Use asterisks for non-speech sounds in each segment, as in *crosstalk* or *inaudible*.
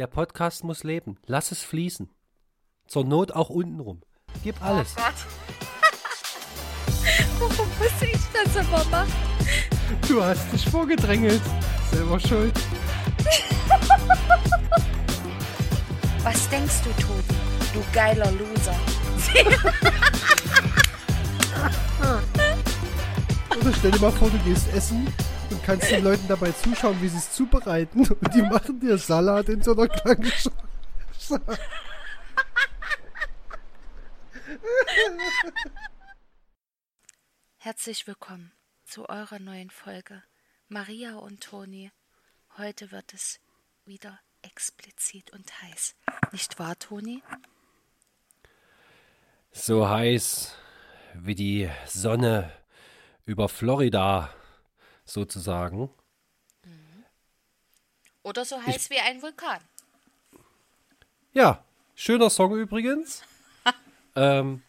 Der Podcast muss leben. Lass es fließen. Zur Not auch untenrum. Gib alles. Oh. *laughs* Warum muss ich das immer machen? Du hast dich vorgedrängelt. Selber schuld. *laughs* Was denkst du, Tobi? Du geiler Loser. *laughs* Oder stell dir mal vor, du gehst essen und kannst den Leuten dabei zuschauen, wie sie es zubereiten. Und die machen dir Salat in so einer kleinen Schale. Herzlich willkommen zu eurer neuen Folge. Maria und Toni. Heute wird es wieder explizit und heiß. Nicht wahr, Toni? So heiß wie die Sonne über Florida, sozusagen. Oder so heiß wie ein Vulkan. Ja, schöner Song übrigens. *laughs* ähm,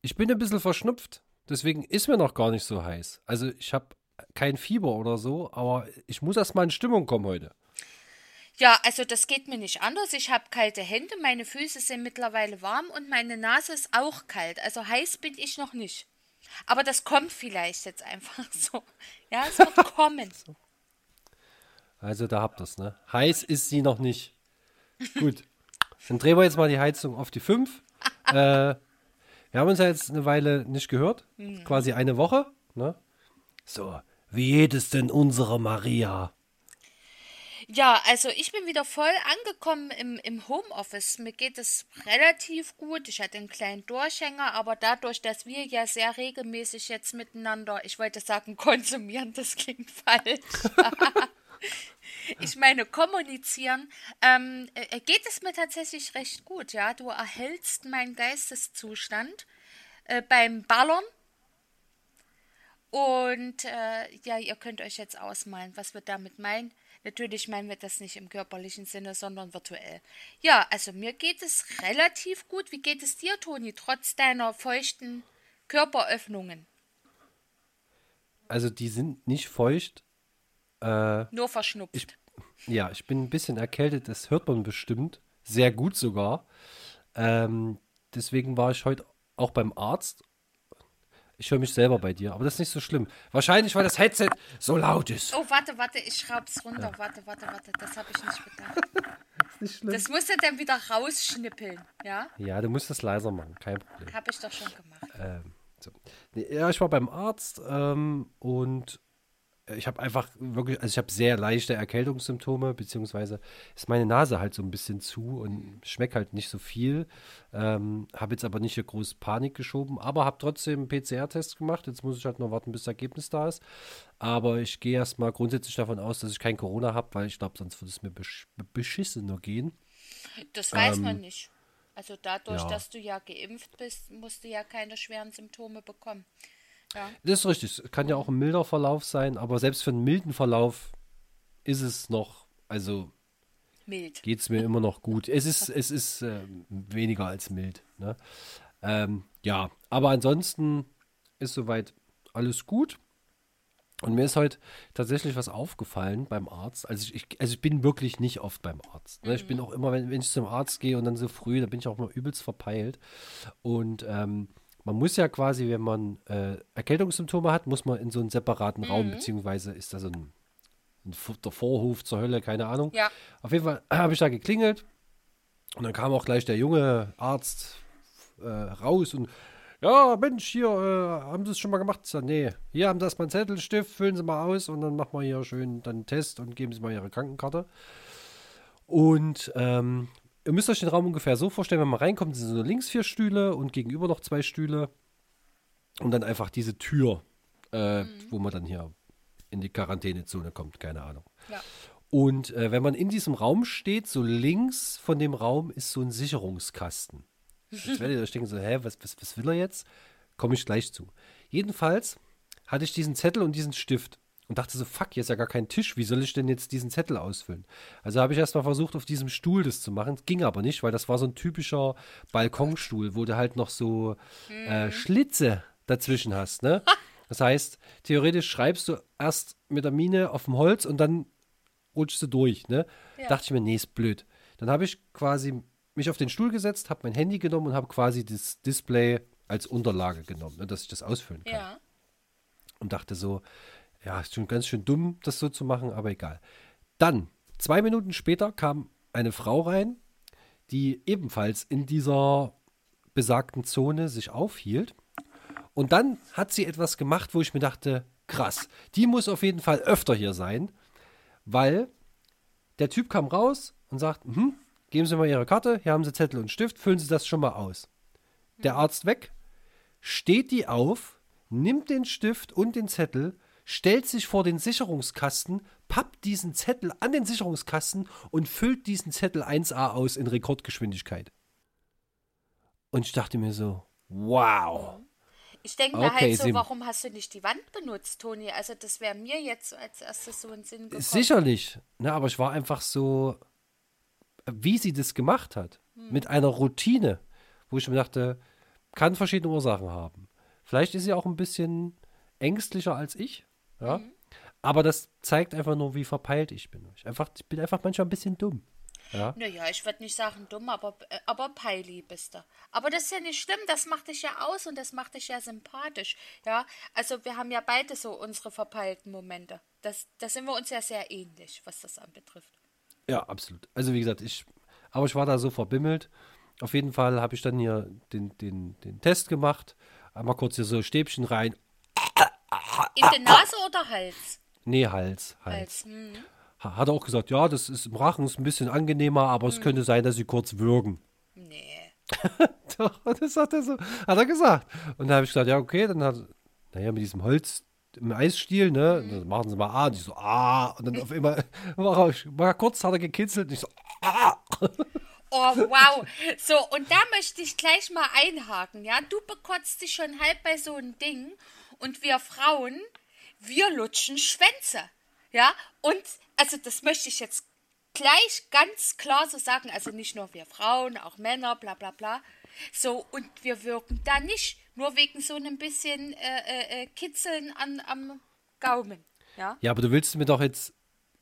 ich bin ein bisschen verschnupft, deswegen ist mir noch gar nicht so heiß. Also ich habe kein Fieber oder so, aber ich muss erst mal in Stimmung kommen heute. Ja, also das geht mir nicht anders. Ich habe kalte Hände, meine Füße sind mittlerweile warm und meine Nase ist auch kalt. Also heiß bin ich noch nicht. Aber das kommt vielleicht jetzt einfach *laughs* so. Ja, es wird *laughs* kommen. Also da habt ihr es, ne? Heiß ist sie noch nicht. Gut. Dann drehen wir jetzt mal die Heizung auf die 5. *laughs* äh, wir haben uns ja jetzt eine Weile nicht gehört. Quasi eine Woche. Ne? So, wie geht es denn unserer Maria? Ja, also ich bin wieder voll angekommen im, im Homeoffice. Mir geht es relativ gut. Ich hatte einen kleinen Durchhänger, aber dadurch, dass wir ja sehr regelmäßig jetzt miteinander, ich wollte sagen, *laughs* konsumieren, das klingt falsch. *laughs* ich meine, kommunizieren, ähm, äh, geht es mir tatsächlich recht gut, ja. Du erhältst meinen Geisteszustand äh, beim Ballern. Und äh, ja, ihr könnt euch jetzt ausmalen, was wir damit meinen. Natürlich meinen wir das nicht im körperlichen Sinne, sondern virtuell. Ja, also mir geht es relativ gut. Wie geht es dir, Toni, trotz deiner feuchten Körperöffnungen? Also die sind nicht feucht. Äh, Nur verschnupft. ich, ja, ich bin ein bisschen erkältet, das hört man bestimmt. Sehr gut sogar. Ähm, deswegen war ich heute auch beim Arzt. Ich höre mich selber bei dir, aber das ist nicht so schlimm. Wahrscheinlich, weil das Headset so laut ist. Oh, warte, warte, ich schraub's runter. Warte, warte, warte. Das habe ich nicht bedacht. *laughs* Ist nicht schlimm. Das musst du dann wieder rausschnippeln, ja? ja, du musst das leiser machen, kein Problem. Habe ich doch schon gemacht. Ähm, so. nee, ja, ich war beim Arzt ähm, und ich habe einfach wirklich, also ich habe sehr leichte Erkältungssymptome, beziehungsweise ist meine Nase halt so ein bisschen zu und schmeckt halt nicht so viel. Ähm, habe jetzt aber nicht hier groß Panik geschoben, aber habe trotzdem einen PCR-Test gemacht. Jetzt muss ich halt noch warten, bis das Ergebnis da ist. Aber ich gehe erstmal grundsätzlich davon aus, dass ich kein Corona habe, weil ich glaube, sonst würde es mir besch beschissener gehen. Das weiß man nicht. Also dadurch, ja. dass du ja geimpft bist, musst du ja keine schweren Symptome bekommen. Ja. Das ist richtig. Es kann ja auch ein milder Verlauf sein, aber selbst für einen milden Verlauf ist es noch, also Mild. geht es mir immer noch gut. Es ist, es ist äh, weniger als mild. Ne? Ähm, ja, aber ansonsten ist soweit alles gut. Und mir ist heute tatsächlich was aufgefallen beim Arzt. Also ich, ich, also ich bin wirklich nicht oft beim Arzt. Ne? Ich bin auch immer, wenn, wenn ich zum Arzt gehe und dann so früh, da bin ich auch mal übelst verpeilt. Und ähm, man muss ja quasi, wenn man äh, Erkältungssymptome hat, muss man in so einen separaten Raum, beziehungsweise ist da so ein, ein der Vorhof zur Hölle, keine Ahnung. Ja. Auf jeden Fall *clears throat* habe ich da geklingelt und dann kam auch gleich der junge Arzt äh, raus und ja, Mensch, hier, äh, haben Sie es schon mal gemacht? Sag, nee, hier haben Sie erstmal einen Zettelstift, füllen Sie mal aus und dann machen wir hier schön dann einen Test und geben Sie mal Ihre Krankenkarte. Und ähm, ihr müsst euch den Raum ungefähr so vorstellen, wenn man reinkommt, sind so links vier Stühle und gegenüber noch zwei Stühle und dann einfach diese Tür, äh, wo man dann hier in die Quarantänezone kommt, keine Ahnung. Ja. Und äh, wenn man in diesem Raum steht, so links von dem Raum ist so ein Sicherungskasten. Jetzt werdet ihr euch denken so, hä, was, was, was will er jetzt? Komme ich gleich zu. Jedenfalls hatte ich diesen Zettel und diesen Stift und dachte so, fuck, hier ist ja gar kein Tisch, wie soll ich denn jetzt diesen Zettel ausfüllen? Also habe ich erstmal versucht, auf diesem Stuhl das zu machen. Ging aber nicht, weil das war so ein typischer Balkonstuhl, wo du halt noch so äh, Schlitze dazwischen hast, ne? *laughs* Das heißt, theoretisch schreibst du erst mit der Mine auf dem Holz und dann rutschst du durch, ne? Ja. Dachte ich mir, nee, ist blöd. Dann habe ich quasi mich auf den Stuhl gesetzt, habe mein Handy genommen und habe quasi das Display als Unterlage genommen, ne, dass ich das ausfüllen kann. Ja. Und dachte so, ja, ist schon ganz schön dumm, das so zu machen, aber egal. Dann, zwei Minuten später, kam eine Frau rein, die ebenfalls in dieser besagten Zone sich aufhielt. Und dann hat sie etwas gemacht, wo ich mir dachte, krass, die muss auf jeden Fall öfter hier sein, weil der Typ kam raus und sagt, hm, geben Sie mal Ihre Karte, hier haben Sie Zettel und Stift, füllen Sie das schon mal aus. Der Arzt weg, steht die auf, nimmt den Stift und den Zettel, stellt sich vor den Sicherungskasten, pappt diesen Zettel an den Sicherungskasten und füllt diesen Zettel 1a aus in Rekordgeschwindigkeit. Und ich dachte mir so, wow. Ich denke mir Okay, halt so, warum hast du nicht die Wand benutzt, Toni? Also das wäre mir jetzt so als erstes so in den Sinn gekommen. Sicherlich, ne, aber ich war einfach so, wie sie das gemacht hat, mit einer Routine, wo ich mir dachte, kann verschiedene Ursachen haben. Vielleicht ist sie auch ein bisschen ängstlicher als ich, ja. Aber das zeigt einfach nur, wie verpeilt ich bin. Ich, einfach, ich bin einfach manchmal ein bisschen dumm. Ja. Naja, ich würde nicht sagen dumm, aber, äh, aber peili bist du. Aber das ist ja nicht schlimm, das macht dich ja aus und das macht dich ja sympathisch. Ja, also wir haben ja beide so unsere verpeilten Momente. Das, da sind wir uns ja sehr ähnlich, was das anbetrifft. Ja, absolut. Also wie gesagt, ich, aber ich war da so verbimmelt. Auf jeden Fall habe ich dann hier den, den, den Test gemacht. Einmal kurz hier so Stäbchen rein. In die Nase oder Hals? Nee, Hals. Hals. Hals. Hm. Ha- Hat er auch gesagt, ja, das ist im Rachen ist ein bisschen angenehmer, aber es könnte sein, dass sie kurz würgen. Nee. *laughs* Doch, das hat er so, hat er gesagt. Und da habe ich gesagt, ja, okay, dann hat, naja, mit diesem Holz, im Eisstiel, ne, Mhm. dann machen sie mal A, und ich so, ah, und dann auf einmal, *laughs* war, er, war kurz, hat er gekitzelt, und ich so, ah, Oh, wow. So, und da möchte ich gleich mal einhaken, ja. Du bekotzt dich schon halb bei so einem Ding und wir Frauen, wir lutschen Schwänze, ja. Und, also das möchte ich jetzt gleich ganz klar so sagen, also nicht nur wir Frauen, auch Männer, bla bla bla. So, und wir wirken da nicht nur wegen so einem bisschen äh, äh, äh, Kitzeln an, am Gaumen, ja. Ja, aber du willst mir doch jetzt,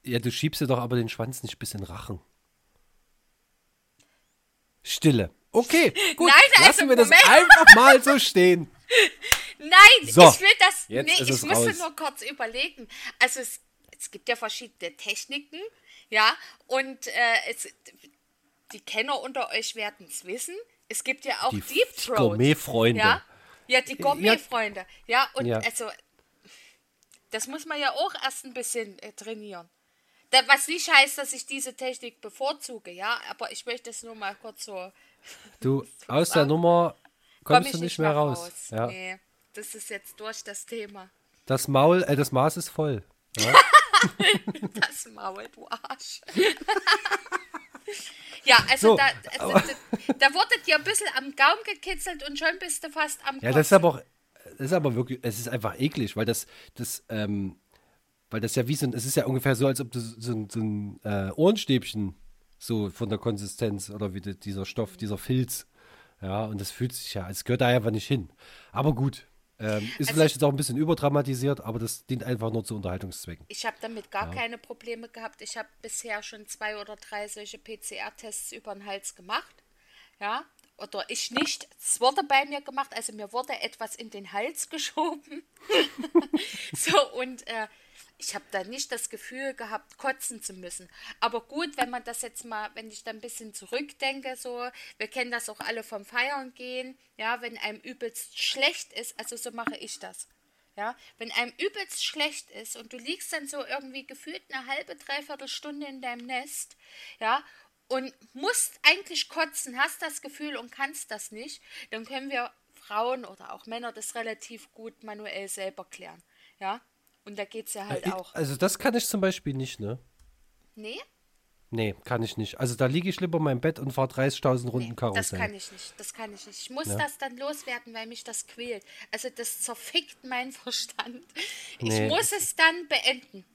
ja, du schiebst dir doch aber den Schwanz nicht bis in den Rachen. Stille. Okay, gut, Nein, also, lassen wir das Moment. einfach mal so stehen. *laughs* Nein, So, ich will das. jetzt nee, ist ich es musste raus. nur kurz überlegen. Also es, es gibt ja verschiedene Techniken, ja, und äh, es, die Kenner unter euch werden es wissen. Es gibt ja auch Die Deep Throat. Gourmet-Freunde. Ja, ja die Gourmet-Freunde. Ja, und Ja. also das muss man ja auch erst ein bisschen äh, trainieren. Da, was nicht heißt, dass ich diese Technik bevorzuge, ja, aber ich möchte es nur mal kurz so. Du, *laughs* aus der Nummer komm kommst du nicht mehr raus. Ja. Nee, das ist jetzt durch das Thema. Das Maul, äh, das Maß ist voll. Ja? *laughs* Das Maul, du Arsch. *laughs* ja, also, So, da, also da, da wurde dir ein bisschen am Gaumen gekitzelt und schon bist du fast am Ja, das ist aber auch, das ist aber wirklich, es ist einfach eklig, weil das, das, ähm, weil das ja wie so ein, es ist ja ungefähr so, als ob du so ein, so ein äh, Ohrenstäbchen so von der Konsistenz oder wie die, dieser Stoff, dieser Filz. Ja, und das fühlt sich ja, es gehört da einfach nicht hin. Aber gut, ähm, ist Also- vielleicht jetzt auch ein bisschen überdramatisiert, aber das dient einfach nur zu Unterhaltungszwecken. Ich habe damit gar keine Probleme gehabt. Ich habe bisher schon zwei oder drei solche PCR-Tests über den Hals gemacht. Ja, oder ich nicht. Es wurde bei mir gemacht, also mir wurde etwas in den Hals *laughs* geschoben. *laughs* so, und äh, ich habe da nicht das Gefühl gehabt, kotzen zu müssen. Aber gut, wenn man das jetzt mal, wenn ich da ein bisschen zurückdenke, so, wir kennen das auch alle vom Feiern gehen, ja, wenn einem übelst schlecht ist, also so mache ich das. Ja, wenn einem übelst schlecht ist und du liegst dann so irgendwie gefühlt eine halbe, dreiviertel Stunde in deinem Nest, ja, und musst eigentlich kotzen, hast das Gefühl und kannst das nicht, dann können wir Frauen oder auch Männer das relativ gut manuell selber klären. Ja, und da geht es ja halt Ich- auch. Also das kann ich zum Beispiel nicht, ne? Nee, Nee, kann ich nicht. Also da liege ich lieber in meinem Bett und fahre 30.000 Runden nee, Karussell. das kann ich nicht. Das kann ich nicht. Ich muss das dann loswerden, weil mich das quält. Also das zerfickt meinen *laughs* Verstand. Ich Nee, muss es dann beenden.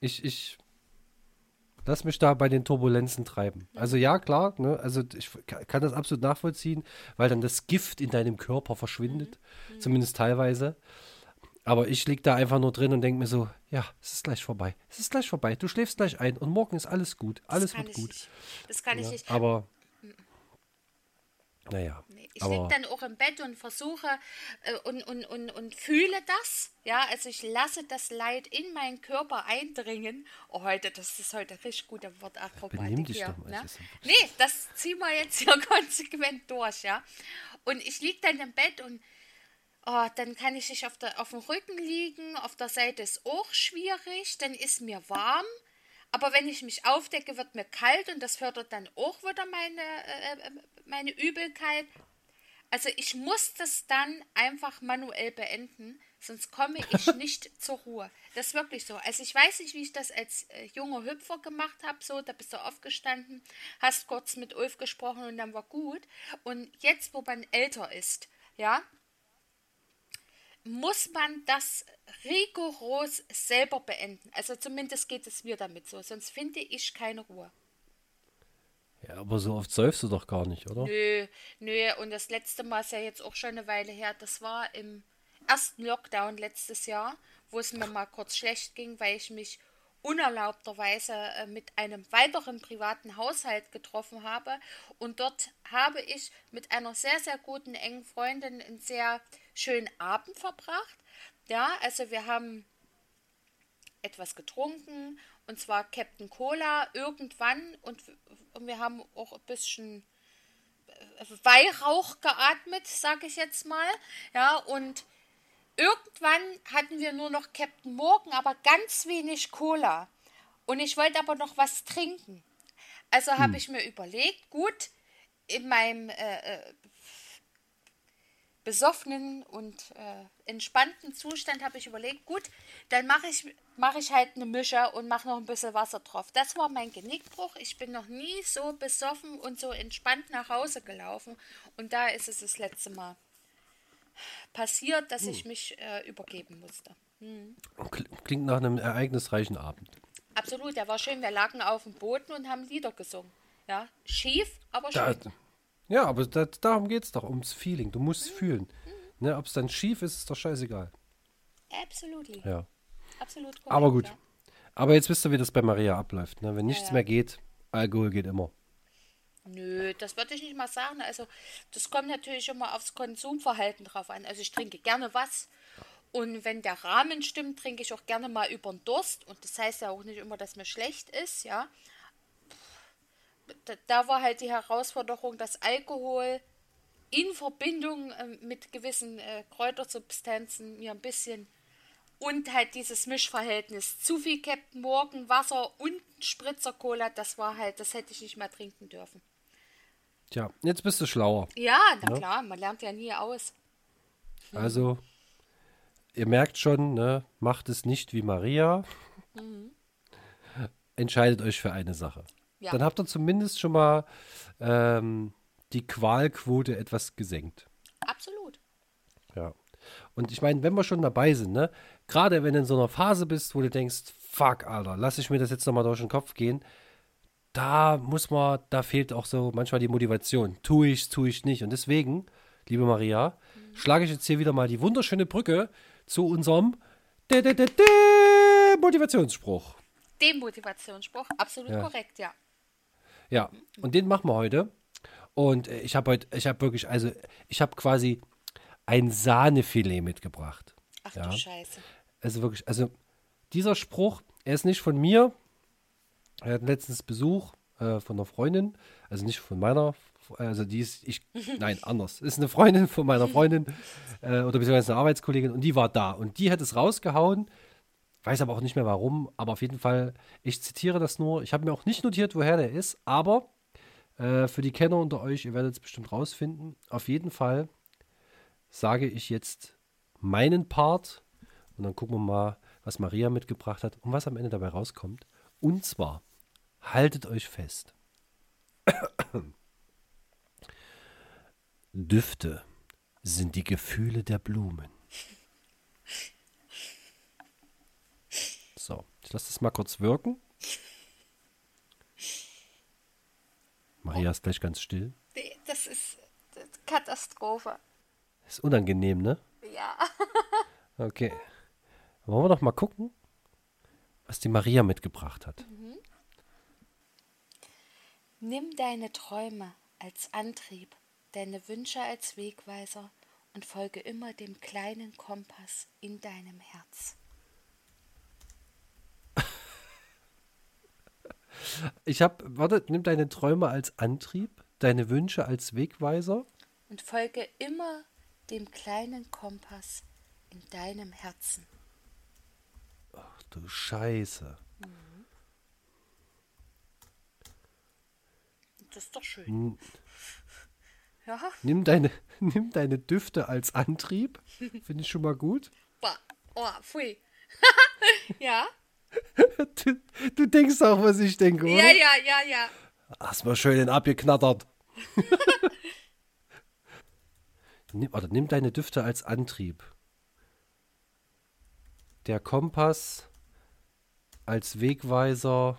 ich, ich lass mich da bei den Turbulenzen treiben. Also ja, klar, ne? also ich ka- kann das absolut nachvollziehen, weil dann das Gift in deinem Körper verschwindet, zumindest teilweise. Aber ich lieg da einfach nur drin und denke mir so, ja, es ist gleich vorbei. Es ist gleich vorbei. Du schläfst gleich ein und morgen ist alles gut. Alles wird ich gut. Nicht. Das kann ich Ja, nicht. aber, naja. Ich liege dann auch im Bett und versuche äh, und, und, und, und fühle das. Ja, also ich lasse das Leid in meinen Körper eindringen. Oh, heute, das ist heute richtig gute Wortakrobatik dich hier. doch Ne? ja Nee, das ziehen wir jetzt hier *laughs* konsequent durch, ja. Und ich liege dann im Bett und oh, dann kann ich nicht auf, der, auf dem Rücken liegen. Auf der Seite ist auch schwierig, dann ist mir warm. Aber wenn ich mich aufdecke, wird mir kalt und das fördert dann auch wieder meine, äh, äh, meine Übelkeit. Also ich muss das dann einfach manuell beenden, sonst komme *laughs* ich nicht zur Ruhe. Das ist wirklich so. Also ich weiß nicht, wie ich das als äh, junger Hüpfer gemacht habe. So, da bist du aufgestanden, hast kurz mit Ulf gesprochen und dann war gut. Und jetzt, wo man älter ist, ja, muss man das rigoros selber beenden. Also zumindest geht es mir damit so. Sonst finde ich keine Ruhe. ja, aber so oft säufst du doch gar nicht, oder? Nö, nö. Und das letzte Mal ist ja jetzt auch schon eine Weile her. Das war im ersten Lockdown letztes Jahr, wo es mir mal kurz schlecht ging, weil ich mich unerlaubterweise äh, mit einem weiteren privaten Haushalt getroffen habe. Und dort habe ich mit einer sehr, sehr guten, engen Freundin einen sehr schönen Abend verbracht. Ja, also wir haben etwas getrunken und zwar Captain Cola irgendwann und, und wir haben auch ein bisschen äh, Weihrauch geatmet, sage ich jetzt mal. Ja, und irgendwann hatten wir nur noch Captain Morgan, aber ganz wenig Cola. Und ich wollte aber noch was trinken. Also habe ich mir überlegt, gut, in meinem äh, äh, besoffenen und äh, entspannten Zustand habe ich überlegt, gut, dann mache ich, mach ich halt eine Mische und mache noch ein bisschen Wasser drauf. Das war mein Genickbruch. Ich bin noch nie so besoffen und so entspannt nach Hause gelaufen. Und da ist es das letzte Mal passiert, dass ich mich äh, übergeben musste. Kl- Klingt nach einem ereignisreichen Abend. Absolut, der war schön. Wir lagen auf dem Boden und haben Lieder gesungen. Ja, schief, aber Da, schön. Ja, aber da, darum geht es doch, ums Feeling. Du musst fühlen. Ne, Ob es dann schief ist, ist doch scheißegal. Absolutely. Ja. Absolut korrekt, Aber gut. Ja. Aber jetzt wisst ihr, wie das bei Maria abläuft. Ne? Wenn nichts ja. mehr geht, Alkohol geht immer. Nö, das würde ich nicht mal sagen. Also, das kommt natürlich immer aufs Konsumverhalten drauf an. Also, ich trinke gerne was. Und wenn der Rahmen stimmt, trinke ich auch gerne mal über den Durst. Und das heißt ja auch nicht immer, dass mir schlecht ist, ja. Da, da war halt die Herausforderung, dass Alkohol in Verbindung äh, mit gewissen äh, Kräutersubstanzen mir ein bisschen und halt dieses Mischverhältnis zu viel Captain Morgan Wasser und Spritzer Cola, das war halt, das hätte ich nicht mehr trinken dürfen. Tja, jetzt bist du schlauer. Ja, na klar, man lernt ja nie aus. Also, ihr merkt schon, ne, macht es nicht wie Maria. Entscheidet euch für eine Sache. Ja. Dann habt ihr zumindest schon mal ähm, die Qualquote etwas gesenkt. Absolut. Ja. Und ich meine, wenn wir schon dabei sind, ne, gerade wenn du in so einer Phase bist, wo du denkst, fuck, Alter, lass ich mir das jetzt nochmal durch den Kopf gehen, da muss man, da fehlt auch so manchmal die Motivation. Tue ich, tue ich nicht. Und deswegen, liebe Maria, schlage ich jetzt hier wieder mal die wunderschöne Brücke zu unserem de, de, de, de Motivationsspruch. Demotivationsspruch, absolut Ja. korrekt, ja. Ja, und den machen wir heute. Und äh, ich habe heute, ich habe wirklich, also ich habe quasi ein Sahnefilet mitgebracht. Ach Ja. du Scheiße. Also wirklich, also dieser Spruch, er ist nicht von mir. Er hat letztens Besuch äh, von einer Freundin, also nicht von meiner, also die ist, ich, *laughs* nein, anders. Ist eine Freundin von meiner Freundin äh, oder beziehungsweise eine Arbeitskollegin und die war da und die hat es rausgehauen. Weiß aber auch nicht mehr warum, aber auf jeden Fall, ich zitiere das nur. Ich habe mir auch nicht notiert, woher der ist, aber äh, für die Kenner unter euch, ihr werdet es bestimmt rausfinden. Auf jeden Fall sage ich jetzt meinen Part und dann gucken wir mal, was Maria mitgebracht hat und was am Ende dabei rauskommt. Und zwar, haltet euch fest. *coughs* Düfte sind die Gefühle der Blumen. So, ich lasse das mal kurz wirken. Maria ist gleich ganz still. Das ist das ist Katastrophe. Ist unangenehm, ne? Ja. *laughs* Okay. Wollen wir doch mal gucken, was die Maria mitgebracht hat. Nimm deine Träume als Antrieb, deine Wünsche als Wegweiser und folge immer dem kleinen Kompass in deinem Herz. Ich habe, warte, nimm deine Träume als Antrieb, deine Wünsche als Wegweiser. Und folge immer dem kleinen Kompass in deinem Herzen. Ach du Scheiße. Das ist doch schön. N- Ja, Nimm deine, *laughs* nimm deine Düfte als Antrieb. Finde ich schon mal gut. bah. oh, pfui. *laughs* ja, Du, du denkst auch, was ich denke, oder? ja, ja, ja, ja. Hast mal schön den abgeknattert. *laughs* nimm, warte, nimm deine Düfte als Antrieb. Der Kompass als Wegweiser.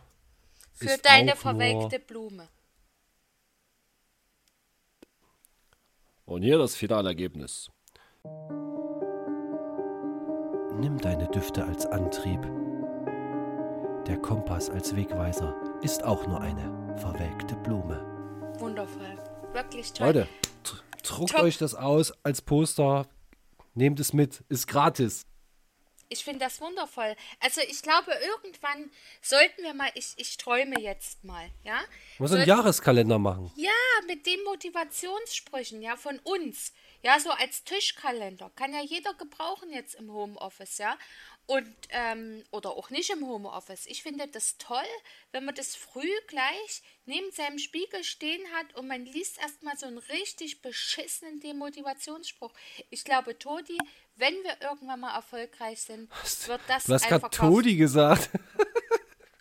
Für ist deine auch verwelkte Blume. Und hier das Finalergebnis. Nimm deine Düfte als Antrieb. Der Kompass als Wegweiser ist auch nur eine verwelkte Blume. Wundervoll. Wirklich toll. Leute, dr- druckt euch das aus als Poster. Nehmt es mit, ist gratis. Ich finde das wundervoll. Also ich glaube, irgendwann sollten wir mal, ich, ich träume jetzt mal, ja? Muss einen Jahreskalender machen. Ja, mit den Motivationssprüchen, ja, von uns. Ja, so als Tischkalender. Kann ja jeder gebrauchen jetzt im Homeoffice, ja. Und, ähm, oder auch nicht im Homeoffice. Ich finde das toll, wenn man das früh gleich neben seinem Spiegel stehen hat und man liest erstmal so einen richtig beschissenen Demotivationsspruch. Ich glaube, Todi, wenn wir irgendwann mal erfolgreich sind, wird das Du hast gerade Todi gesagt.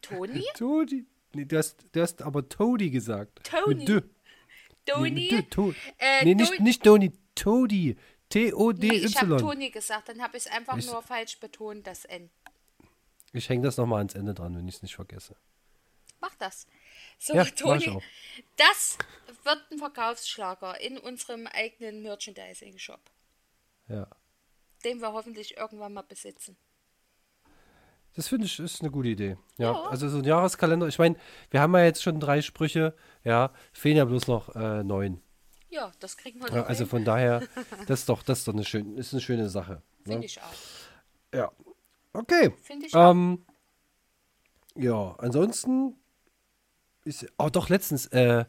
Toni? *laughs* Todi. Nee, du hast, du hast aber Todi gesagt. Toni. Toni? Nee, mit Dö, to Äh, nee, nicht, Toni- nicht Toni, Todi. Nee, T-O-D-Y. ich habe Toni gesagt, dann habe ich es einfach Ich- nur falsch betont, das N. Ich hänge das nochmal ans Ende dran, wenn ich es nicht vergesse. Mach das. So, Ja, Toni, das wird ein Verkaufsschlager in unserem eigenen Merchandising-Shop, Ja. den wir hoffentlich irgendwann mal besitzen. Das finde ich ist eine gute Idee. Ja, Ja. also so ein Jahreskalender. Ich meine, wir haben ja jetzt schon drei Sprüche. Ja, fehlen ja bloß noch äh, neun. Ja, das kriegen wir Ja, also von daher, *laughs* das ist doch, das ist doch eine, schön, ist eine schöne Sache. Finde Ne? ich auch. Ja. Okay. Finde ich auch. Ähm, ja, ansonsten ist. Oh, doch, letztens, äh,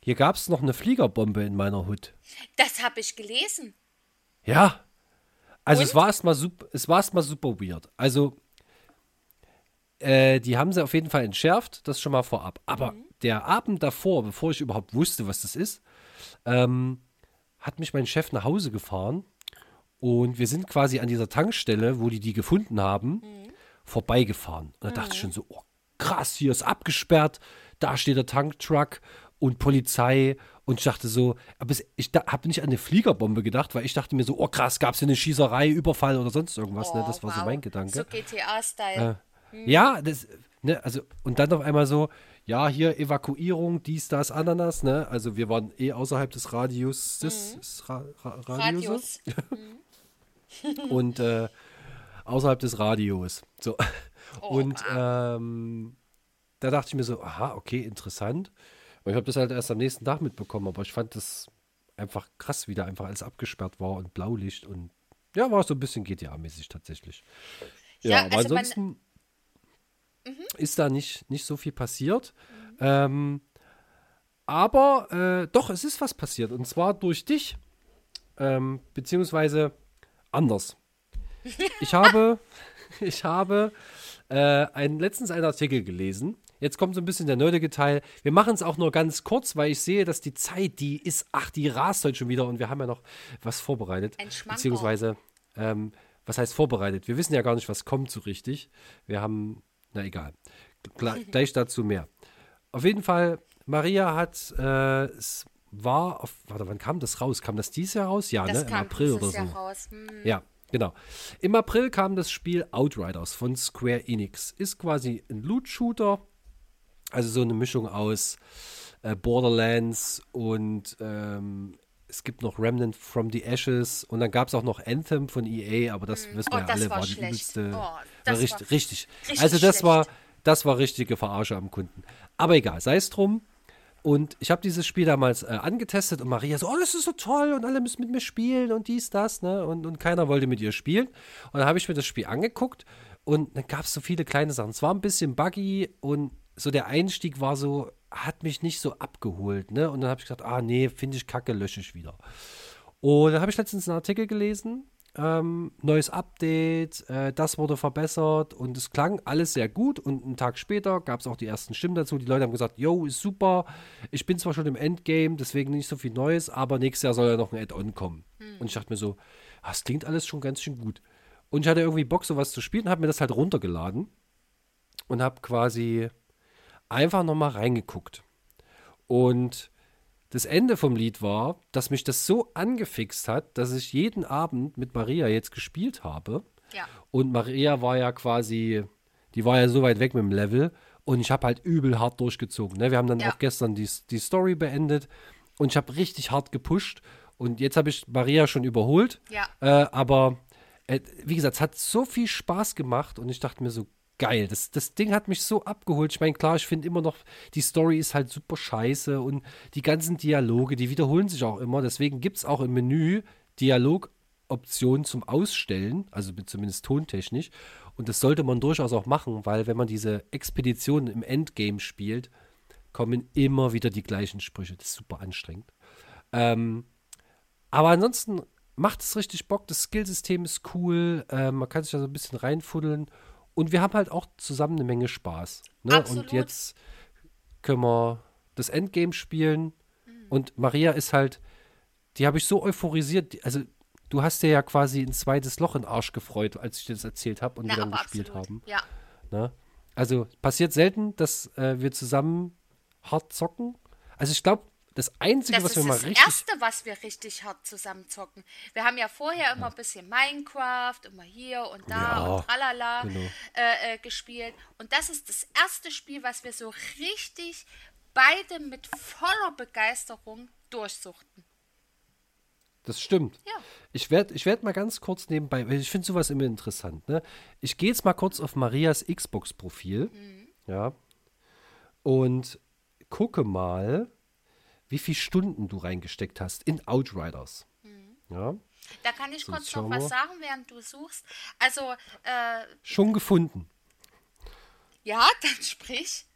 hier gab es noch eine Fliegerbombe in meiner Hut. Das habe ich gelesen. Ja. Also Und? es war erstmal super, es war erstmal super weird. Also äh, die haben sie auf jeden Fall entschärft, das schon mal vorab. Aber Mhm. der Abend davor, bevor ich überhaupt wusste, was das ist, ähm, hat mich mein Chef nach Hause gefahren und wir sind quasi an dieser Tankstelle, wo die die gefunden haben, Mhm. vorbeigefahren. Und da dachte ich schon so, oh, krass, hier ist abgesperrt, da steht der Tanktruck und Polizei und ich dachte so, aber ich da, habe nicht an eine Fliegerbombe gedacht, weil ich dachte mir so, oh krass, gab es hier eine Schießerei, Überfall oder sonst irgendwas, ne? Oh, Das war so wow. mein Gedanke. So GTA-Style. Ja, das, ne, also, und dann auf einmal so, ja, hier Evakuierung, dies, das, Ananas, ne? Also wir waren eh außerhalb des Radius, des, des Ra Ra Radiuses. Radius. *laughs* *laughs* und äh, außerhalb des Radios. So. Oh, *laughs* und ähm, da dachte ich mir so, aha, okay, interessant. Und ich habe das halt erst am nächsten Tag mitbekommen, aber ich fand das einfach krass, wie da einfach alles abgesperrt war und Blaulicht und ja, war so ein bisschen GTA-mäßig tatsächlich. Ja, Ja, aber also man- ansonsten ist da nicht, nicht so viel passiert. Ähm, aber äh, doch, es ist was passiert. Und zwar durch dich. Ähm, beziehungsweise anders. Ich habe, *laughs* ich habe äh, ein, letztens einen Artikel gelesen. Jetzt kommt so ein bisschen der nerdige Teil. Wir machen es auch nur ganz kurz, weil ich sehe, dass die Zeit, die ist, ach, die rast heute schon wieder und wir haben ja noch was vorbereitet. Ein Schmankerl. Beziehungsweise, ähm, was heißt vorbereitet? Wir wissen ja gar nicht, was kommt so richtig. Wir haben, na egal. Gleich dazu mehr. Auf jeden Fall, Maria hat, äh, es war, auf, warte, wann kam das raus? Kam das dieses Jahr raus? Ja, Das ne? Im April oder so. Jahr raus. Hm. Ja, genau. Im April kam das Spiel Outriders von Square Enix. Ist quasi ein Loot-Shooter. Also so eine Mischung aus äh, Borderlands und ähm, es gibt noch Remnant from the Ashes und dann gab es auch noch Anthem von EA, aber das wissen Oh, wir ja das alle, war war die übelste. Oh, war das richtig, war richtig. richtig Also das schlecht. war, das war richtige Verarsche am Kunden. Aber egal, sei es drum. Und ich habe dieses Spiel damals äh, angetestet und Maria so, oh, das ist so toll und alle müssen mit mir spielen und dies, das, ne? Und, und keiner wollte mit ihr spielen. Und dann habe ich mir das Spiel angeguckt und dann gab es so viele kleine Sachen. Es war ein bisschen buggy und so der Einstieg war so, hat mich nicht so abgeholt, ne? Und dann habe ich gesagt, ah nee, finde ich kacke, lösche ich wieder. Und dann habe ich letztens einen Artikel gelesen, ähm, neues Update, äh, das wurde verbessert und es klang alles sehr gut. Und einen Tag später gab es auch die ersten Stimmen dazu. Die Leute haben gesagt, yo, ist super. Ich bin zwar schon im Endgame, deswegen nicht so viel Neues, aber nächstes Jahr soll ja noch ein Add-on kommen. Und ich dachte mir so, ah, das klingt alles schon ganz schön gut. Und ich hatte irgendwie Bock, sowas zu spielen, habe mir das halt runtergeladen und habe quasi einfach nochmal reingeguckt. Und das Ende vom Lied war, dass mich das so angefixt hat, dass ich jeden Abend mit Maria jetzt gespielt habe. Ja. Und Maria war ja quasi, die war ja so weit weg mit dem Level. Und ich habe halt übel hart durchgezogen. Ne? Wir haben dann Ja. auch gestern die, die Story beendet. Und ich habe richtig hart gepusht. Und jetzt habe ich Maria schon überholt. Ja. Äh, aber äh, wie gesagt, es hat so viel Spaß gemacht. Und ich dachte mir so, geil. Das, das Ding hat mich so abgeholt. Ich meine, klar, ich finde immer noch, die Story ist halt super scheiße. Und die ganzen Dialoge, die wiederholen sich auch immer. Deswegen gibt es auch im Menü Dialogoptionen zum Ausstellen. Also zumindest tontechnisch. Und das sollte man durchaus auch machen, weil wenn man diese Expeditionen im Endgame spielt, kommen immer wieder die gleichen Sprüche. Das ist super anstrengend. Ähm, aber ansonsten macht es richtig Bock. Das Skillsystem ist cool. Äh, man kann sich da so ein bisschen reinfuddeln. Und wir haben halt auch zusammen eine Menge Spaß. Ne? Absolut. Und jetzt können wir das Endgame spielen. Und Maria ist halt, die habe ich so euphorisiert. Also, du hast dir ja quasi ein zweites Loch in den Arsch gefreut, als ich dir das erzählt habe und Na, wir dann gespielt absolut. haben. Ja. Ne? Also passiert selten, dass äh, wir zusammen hart zocken. Also ich glaube, das Einzige, Das was ist wir mal das richtig. Erste, was wir richtig hart zusammen zocken. Wir haben ja vorher immer ein bisschen Minecraft, immer hier und da Ja, und tralala genau. äh, äh, gespielt. Und das ist das erste Spiel, was wir so richtig beide mit voller Begeisterung durchsuchten. Das stimmt. Ja. Ich werde ich werd mal ganz kurz nebenbei, weil ich finde sowas immer interessant. Ne? Ich gehe jetzt mal kurz auf Marias Xbox-Profil. Mhm. Ja. Und gucke mal, wie viele Stunden du reingesteckt hast in Outriders. Mhm. Ja. Da kann ich So, kurz noch was sagen, während du suchst. Also, äh, Schon gefunden. ja, *laughs* dann sprich.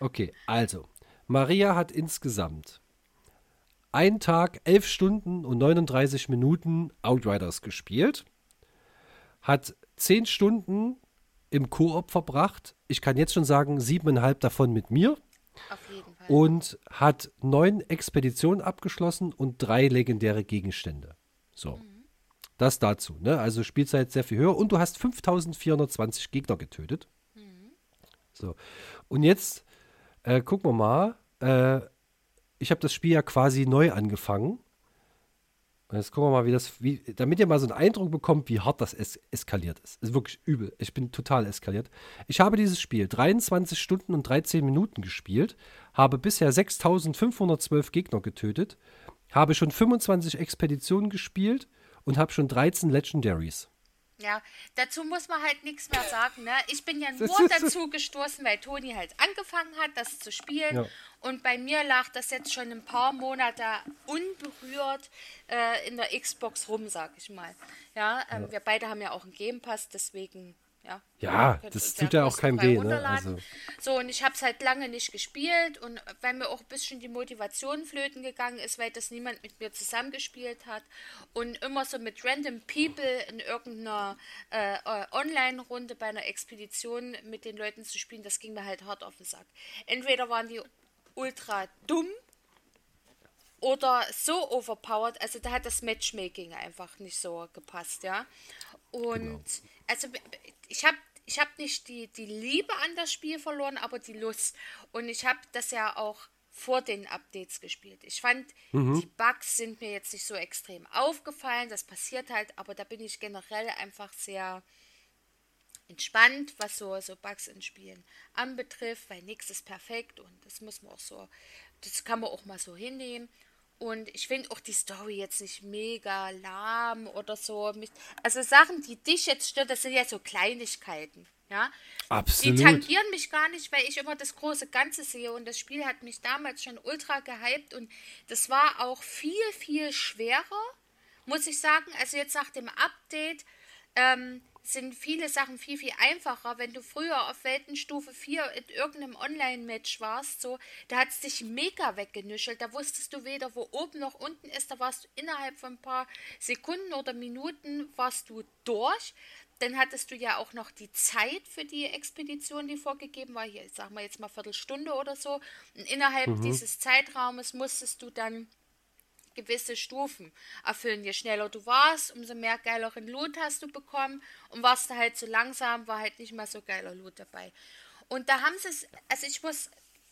Okay, also, Maria hat insgesamt einen Tag, 11 Stunden und 39 Minuten Outriders gespielt, hat 10 Stunden im Koop verbracht. Ich kann jetzt schon sagen, siebeneinhalb davon mit mir Auf jeden Fall. Und hat neun Expeditionen abgeschlossen und drei legendäre Gegenstände. So. Das dazu, ne? Also Spielzeit sehr viel höher und du hast 5420 Gegner getötet. So. Und jetzt äh, gucken wir mal. Äh, ich habe das Spiel ja quasi neu angefangen. Jetzt gucken wir mal, wie das, wie, damit ihr mal so einen Eindruck bekommt, wie hart das es eskaliert ist. Ist wirklich übel. Ich bin total eskaliert. Ich habe dieses Spiel 23 Stunden und 13 Minuten gespielt, habe bisher 6512 Gegner getötet, habe schon 25 Expeditionen gespielt und habe schon 13 Legendaries. Ja, dazu muss man halt nichts mehr sagen. Ne? Ich bin ja nur dazu gestoßen, weil Toni halt angefangen hat, das zu spielen. Ja. Und bei mir lag das jetzt schon ein paar Monate unberührt äh, in der Xbox rum, sag ich mal. Ja, ähm, wir beide haben ja auch einen Game Pass, deswegen. Ja, Ja, das tut ja auch keinem weh, ne? Also- So, und ich habe es halt lange nicht gespielt und weil mir auch ein bisschen die Motivation flöten gegangen ist, weil das niemand mit mir zusammengespielt hat und immer so mit random people in irgendeiner äh, Online-Runde bei einer Expedition mit den Leuten zu spielen, das ging mir halt hart auf den Sack. Entweder waren die ultra dumm oder so overpowered, also da hat das Matchmaking einfach nicht so gepasst, ja. Und also ich habe ich hab nicht die, die Liebe an das Spiel verloren, aber die Lust. Und ich habe das ja auch vor den Updates gespielt. Ich fand, die Bugs sind mir jetzt nicht so extrem aufgefallen, das passiert halt, aber da bin ich generell einfach sehr entspannt, was so, so Bugs in Spielen anbetrifft, weil nichts ist perfekt und das muss man auch so, das kann man auch mal so hinnehmen. Und ich finde auch die Story jetzt nicht mega lahm oder so. Also Sachen, die dich jetzt stört, das sind ja so Kleinigkeiten. Ja? Absolut. Die tangieren mich gar nicht, weil ich immer das große Ganze sehe. Und das Spiel hat mich damals schon ultra gehypt. Und das war auch viel, viel schwerer, muss ich sagen. Also jetzt nach dem Update ähm, sind viele Sachen viel, viel einfacher. Wenn du früher auf Weltenstufe 4 in irgendeinem Online-Match warst, so, da hat es dich mega weggenüschelt. Da wusstest du weder, wo oben noch unten ist. Da warst du innerhalb von ein paar Sekunden oder Minuten warst du durch. Dann hattest du ja auch noch die Zeit für die Expedition, die vorgegeben war. Hier, sagen wir jetzt mal Viertelstunde oder so. Und innerhalb mhm. dieses Zeitraumes musstest du dann gewisse Stufen erfüllen. Je schneller du warst, umso mehr geileren Loot hast du bekommen. Und warst du halt zu langsam, war halt nicht mal so geiler Loot dabei. Und da haben sie es, also ich muss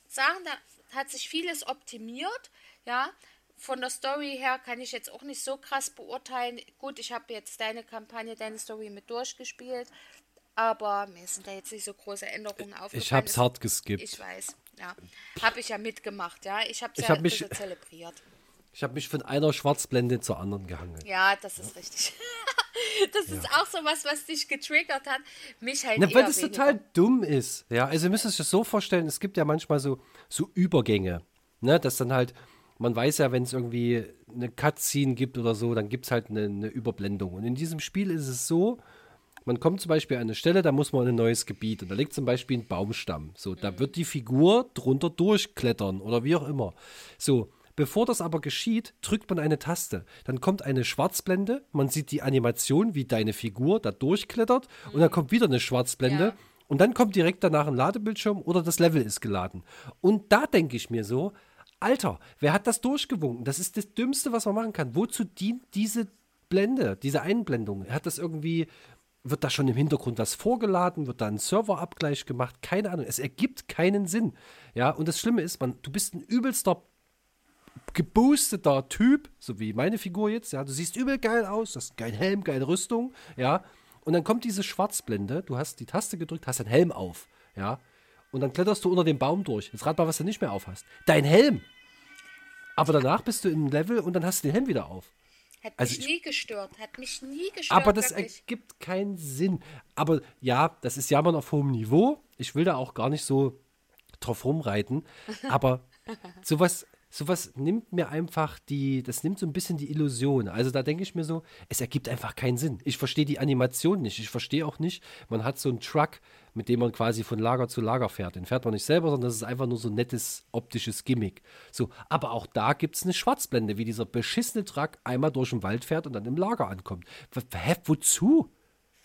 sagen, da hat sich vieles optimiert, ja. Von der Story her kann ich jetzt auch nicht so krass beurteilen. Gut, ich habe jetzt deine Kampagne, deine Story mit durchgespielt, aber mir sind da jetzt nicht so große Änderungen aufgefallen. Ich habe es hart geskippt. Ich weiß, ja. Habe ich ja mitgemacht, ja. Ich habe es ja hab mich, zelebriert. Ich habe mich von einer Schwarzblende zur anderen gehangen. Ja, das ist richtig. *laughs* das ist ja. auch so was, was dich getriggert hat. Mich halt Na, Weil das weniger. total dumm ist. Ja, also ihr müsst es euch so vorstellen, es gibt ja manchmal so, so Übergänge. Ne, dass dann halt, man weiß ja, wenn es irgendwie eine Cutscene gibt oder so, dann gibt es halt eine, eine Überblendung. Und in diesem Spiel ist es so, man kommt zum Beispiel an eine Stelle, da muss man in ein neues Gebiet und da liegt zum Beispiel ein Baumstamm. So, da mhm. wird die Figur drunter durchklettern oder wie auch immer. So, Bevor das aber geschieht, drückt man eine Taste. Dann kommt eine Schwarzblende, man sieht die Animation, wie deine Figur da durchklettert mhm. und dann kommt wieder eine Schwarzblende. Ja. Und dann kommt direkt danach ein Ladebildschirm oder das Level ist geladen. Und da denke ich mir so, Alter, wer hat das durchgewunken? Das ist das Dümmste, was man machen kann. Wozu dient diese Blende, diese Einblendung? Hat das irgendwie, wird da schon im Hintergrund was vorgeladen? Wird da ein Serverabgleich gemacht? Keine Ahnung. Es ergibt keinen Sinn. Ja, und das Schlimme ist, man, du bist ein übelster geboosteter Typ, so wie meine Figur jetzt, ja, du siehst übel geil aus, das ist geil Helm, geile Rüstung, ja, und dann kommt diese Schwarzblende, du hast die Taste gedrückt, hast deinen Helm auf, ja, und dann kletterst du unter dem Baum durch. Jetzt rat mal, was du nicht mehr auf hast. Dein Helm! Aber danach bist du im Level und dann hast du den Helm wieder auf. Hat also mich ich, nie gestört, hat mich nie gestört. Aber das wirklich. ergibt keinen Sinn. Aber ja, das ist Jammern auf hohem Niveau. Ich will da auch gar nicht so drauf rumreiten. Aber *laughs* sowas, sowas nimmt mir einfach die, das nimmt so ein bisschen die Illusion. Also da denke ich mir so, es ergibt einfach keinen Sinn. Ich verstehe die Animation nicht. Ich verstehe auch nicht, man hat so einen Truck, mit dem man quasi von Lager zu Lager fährt. Den fährt man nicht selber, sondern das ist einfach nur so ein nettes optisches Gimmick. So, aber auch da gibt es eine Schwarzblende, wie dieser beschissene Truck einmal durch den Wald fährt und dann im Lager ankommt. Hä, wozu?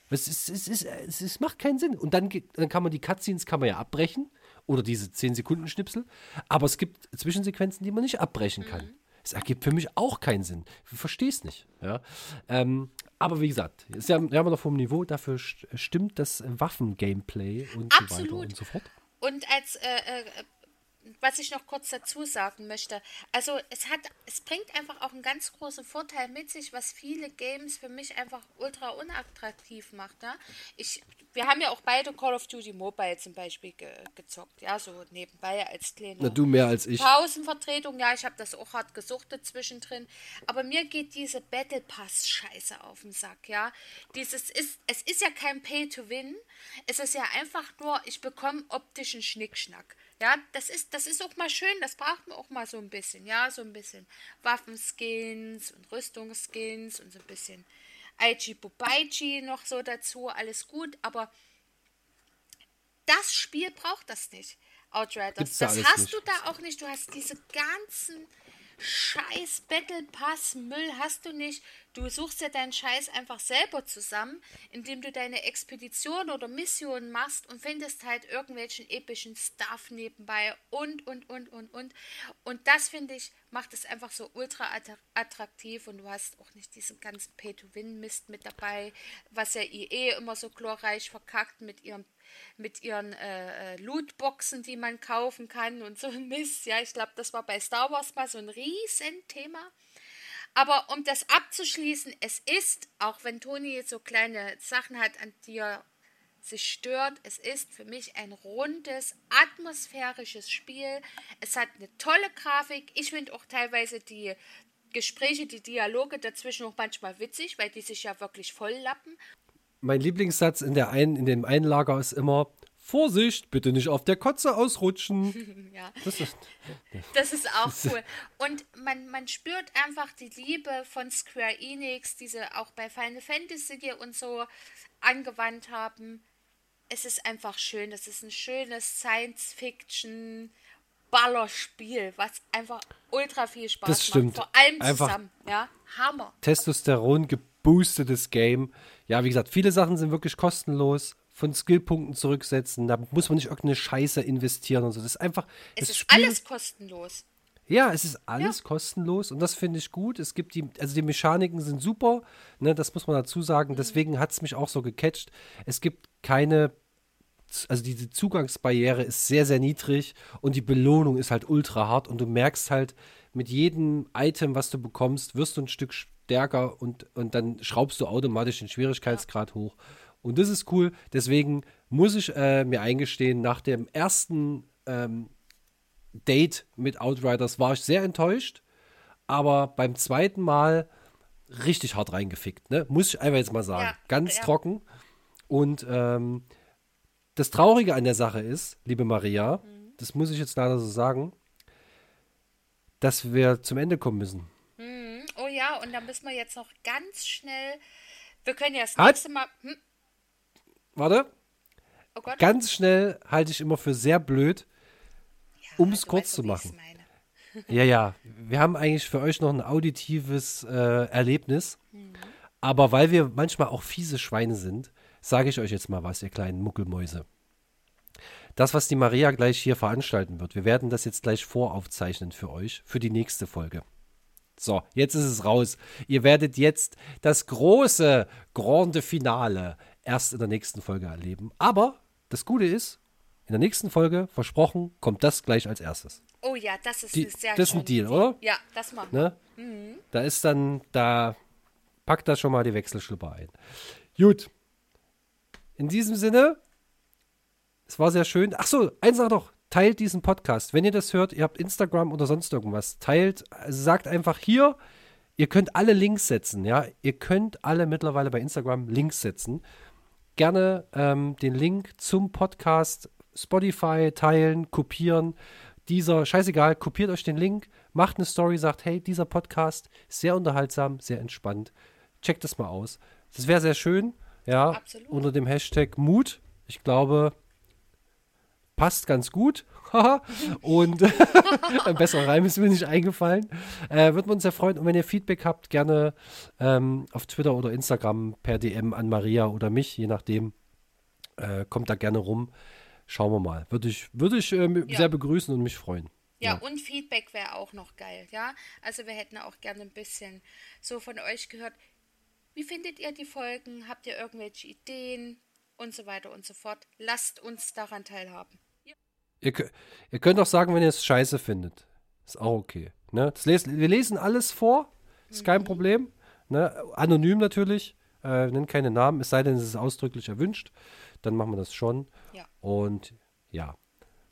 Es, ist, es, ist, es, macht keinen Sinn. Und dann, dann kann man die Cutscenes kann man ja abbrechen oder diese 10-Sekunden-Schnipsel. Aber es gibt Zwischensequenzen, die man nicht abbrechen kann. Mhm. Es ergibt für mich auch keinen Sinn. Ich verstehe es nicht. Ja? Ähm, aber wie gesagt, ist ja, ja noch vom Niveau, dafür stimmt das Waffen-Gameplay und Absolut. so weiter und so fort. Und als äh, äh, was ich noch kurz dazu sagen möchte, also es hat, es bringt einfach auch einen ganz großen Vorteil mit sich, was viele Games für mich einfach ultra unattraktiv macht. Ne? Ich, wir haben ja auch beide Call of Duty Mobile zum Beispiel ge gezockt, ja, so nebenbei als kleine Na, du mehr als ich. Pausenvertretung, ja, ich habe das auch hart gesuchtet zwischendrin, aber mir geht diese Battle Pass Scheiße auf den Sack, ja. Dieses ist, es ist ja kein Pay to Win, es ist ja einfach nur, ich bekomme optischen Schnickschnack. Ja, das ist, das ist auch mal schön, das braucht man auch mal so ein bisschen, ja, so ein bisschen Waffenskins und Rüstungsskins und so ein bisschen Aichi Bubaichi noch so dazu, alles gut, aber das Spiel braucht das nicht. Outriders. das hast nicht. du da auch nicht. Du hast diese ganzen Scheiß Battle Pass Müll hast du nicht. Du suchst ja deinen Scheiß einfach selber zusammen, indem du deine Expedition oder Mission machst und findest halt irgendwelchen epischen Stuff nebenbei und, und, und, und, und. Und das, finde ich, macht es einfach so ultra attraktiv und du hast auch nicht diesen ganzen Pay-to-Win-Mist mit dabei, was ja IE immer so glorreich verkackt mit ihrem mit ihren äh, äh, Lootboxen, die man kaufen kann und so ein Mist. Ja, ich glaube, das war bei Star Wars mal so ein Riesenthema. Aber um das abzuschließen, es ist, auch wenn Toni so kleine Sachen hat, an die er sich stört. Es ist für mich ein rundes, atmosphärisches Spiel. Es hat eine tolle Grafik. Ich finde auch teilweise die Gespräche, die Dialoge dazwischen auch manchmal witzig, weil die sich ja wirklich volllappen. Mein Lieblingssatz in, der ein, in dem einen Lager ist immer: Vorsicht, bitte nicht auf der Kotze ausrutschen. *laughs* ja. Das ist, Das ist auch cool. Und man, man spürt einfach die Liebe von Square Enix, die sie auch bei Final Fantasy und so angewandt haben. Es ist einfach schön. Es ist ein schönes Science-Fiction. Ballerspiel, was einfach ultra viel Spaß Das stimmt. macht. Vor allem Einfach- zusammen. Ja, Hammer. Testosteron geboostetes Game. Ja, wie gesagt, viele Sachen sind wirklich kostenlos. Von Skillpunkten zurücksetzen. Da muss man nicht irgendeine Scheiße investieren und so. Das ist einfach. Es ist Spiel- alles kostenlos. Ja, es ist alles kostenlos und das finde ich gut. Es gibt die, also die Mechaniken sind super, ne, das muss man dazu sagen. Deswegen hat es mich auch so gecatcht. Es gibt keine, also diese Zugangsbarriere ist sehr, sehr niedrig und die Belohnung ist halt ultra hart und du merkst halt, mit jedem Item, was du bekommst, wirst du ein Stück stärker und, und dann schraubst du automatisch den Schwierigkeitsgrad hoch. Und das ist cool. Deswegen muss ich äh, mir eingestehen, nach dem ersten ähm, Date mit Outriders war ich sehr enttäuscht, aber beim zweiten Mal richtig hart reingefickt, ne? Muss ich einfach jetzt mal sagen. Ja, Ganz ja. trocken. Und ähm, das Traurige an der Sache ist, liebe Maria, Mhm. das muss ich jetzt leider so sagen, dass wir zum Ende kommen müssen. Mhm. Ja, und da müssen wir jetzt noch ganz schnell. Wir können ja das Halt. nächste Mal. Hm? Warte, Oh ganz schnell halte ich immer für sehr blöd, Ja, um es kurz weißt zu machen. Ja, ja, wir haben eigentlich für euch noch ein auditives äh, Erlebnis. Aber weil wir manchmal auch fiese Schweine sind, sage ich euch jetzt mal was, ihr kleinen Muckelmäuse. Das, was die Maria gleich hier veranstalten wird, wir werden das jetzt gleich voraufzeichnen für euch, für die nächste Folge. So, jetzt ist es raus. Ihr werdet jetzt das große Grande Finale erst in der nächsten Folge erleben. Aber das Gute ist, in der nächsten Folge, versprochen, kommt das gleich als erstes. Oh ja, das ist Die- sehr das ist ein Deal, Idee. oder? Ja, das machen wir. Ne? Da ist dann, da packt da schon mal die Wechselschlupper ein. Gut. In diesem Sinne, es war sehr schön. Ach so, eins noch doch. Teilt diesen Podcast. Wenn ihr das hört, ihr habt Instagram oder sonst irgendwas, teilt, also sagt einfach hier, ihr könnt alle Links setzen, ja. Ihr könnt alle mittlerweile bei Instagram Links setzen. Gerne ähm, den Link zum Podcast Spotify teilen, kopieren. Dieser, scheißegal, kopiert euch den Link, macht eine Story, sagt, hey, dieser Podcast ist sehr unterhaltsam, sehr entspannt. Checkt das mal aus. Das wäre sehr schön, ja, Absolut. unter dem Hashtag Mut. Ich glaube, passt ganz gut. *laughs* Und *laughs* ein besserer Reim ist mir nicht eingefallen. Äh, Würden wir uns sehr freuen. Und wenn ihr Feedback habt, gerne ähm, auf Twitter oder Instagram per DM an Maria oder mich, je nachdem. Äh, kommt da gerne rum. Schauen wir mal. Würde ich, würde ich ähm, Ja. sehr begrüßen und mich freuen. Ja, und Feedback wäre auch noch geil, ja. Also wir hätten auch gerne ein bisschen so von euch gehört. Wie findet ihr die Folgen? Habt ihr irgendwelche Ideen? Und so weiter und so fort. Lasst uns daran teilhaben. Ihr, ihr könnt auch sagen, wenn ihr es scheiße findet. Ist auch okay. Ne? Lesen, wir lesen alles vor. Ist kein Problem. Ne? Anonym natürlich. Äh, nennen keine Namen. Es sei denn, es ist ausdrücklich erwünscht. Dann machen wir das schon. Ja. Und ja.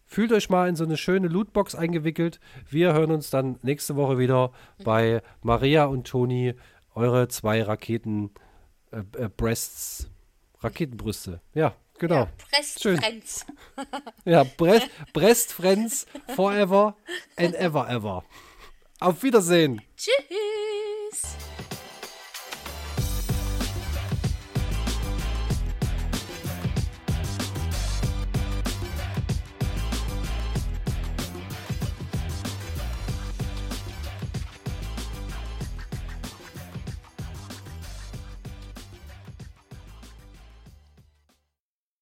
Fühlt euch mal in so eine schöne Lootbox eingewickelt. Wir hören uns dann nächste Woche wieder bei Maria und Toni. Eure zwei Raketen äh, äh, Breasts. Raketenbrüste. Ja, genau. Ja, Schön. Frenz. Ja, Brest, Brest Friends forever and ever ever. Auf Wiedersehen. Tschüss.